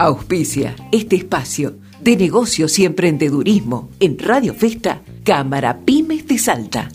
Auspicia este espacio de negocios y emprendedurismo en Radio Festa, Cámara Pymes de Salta.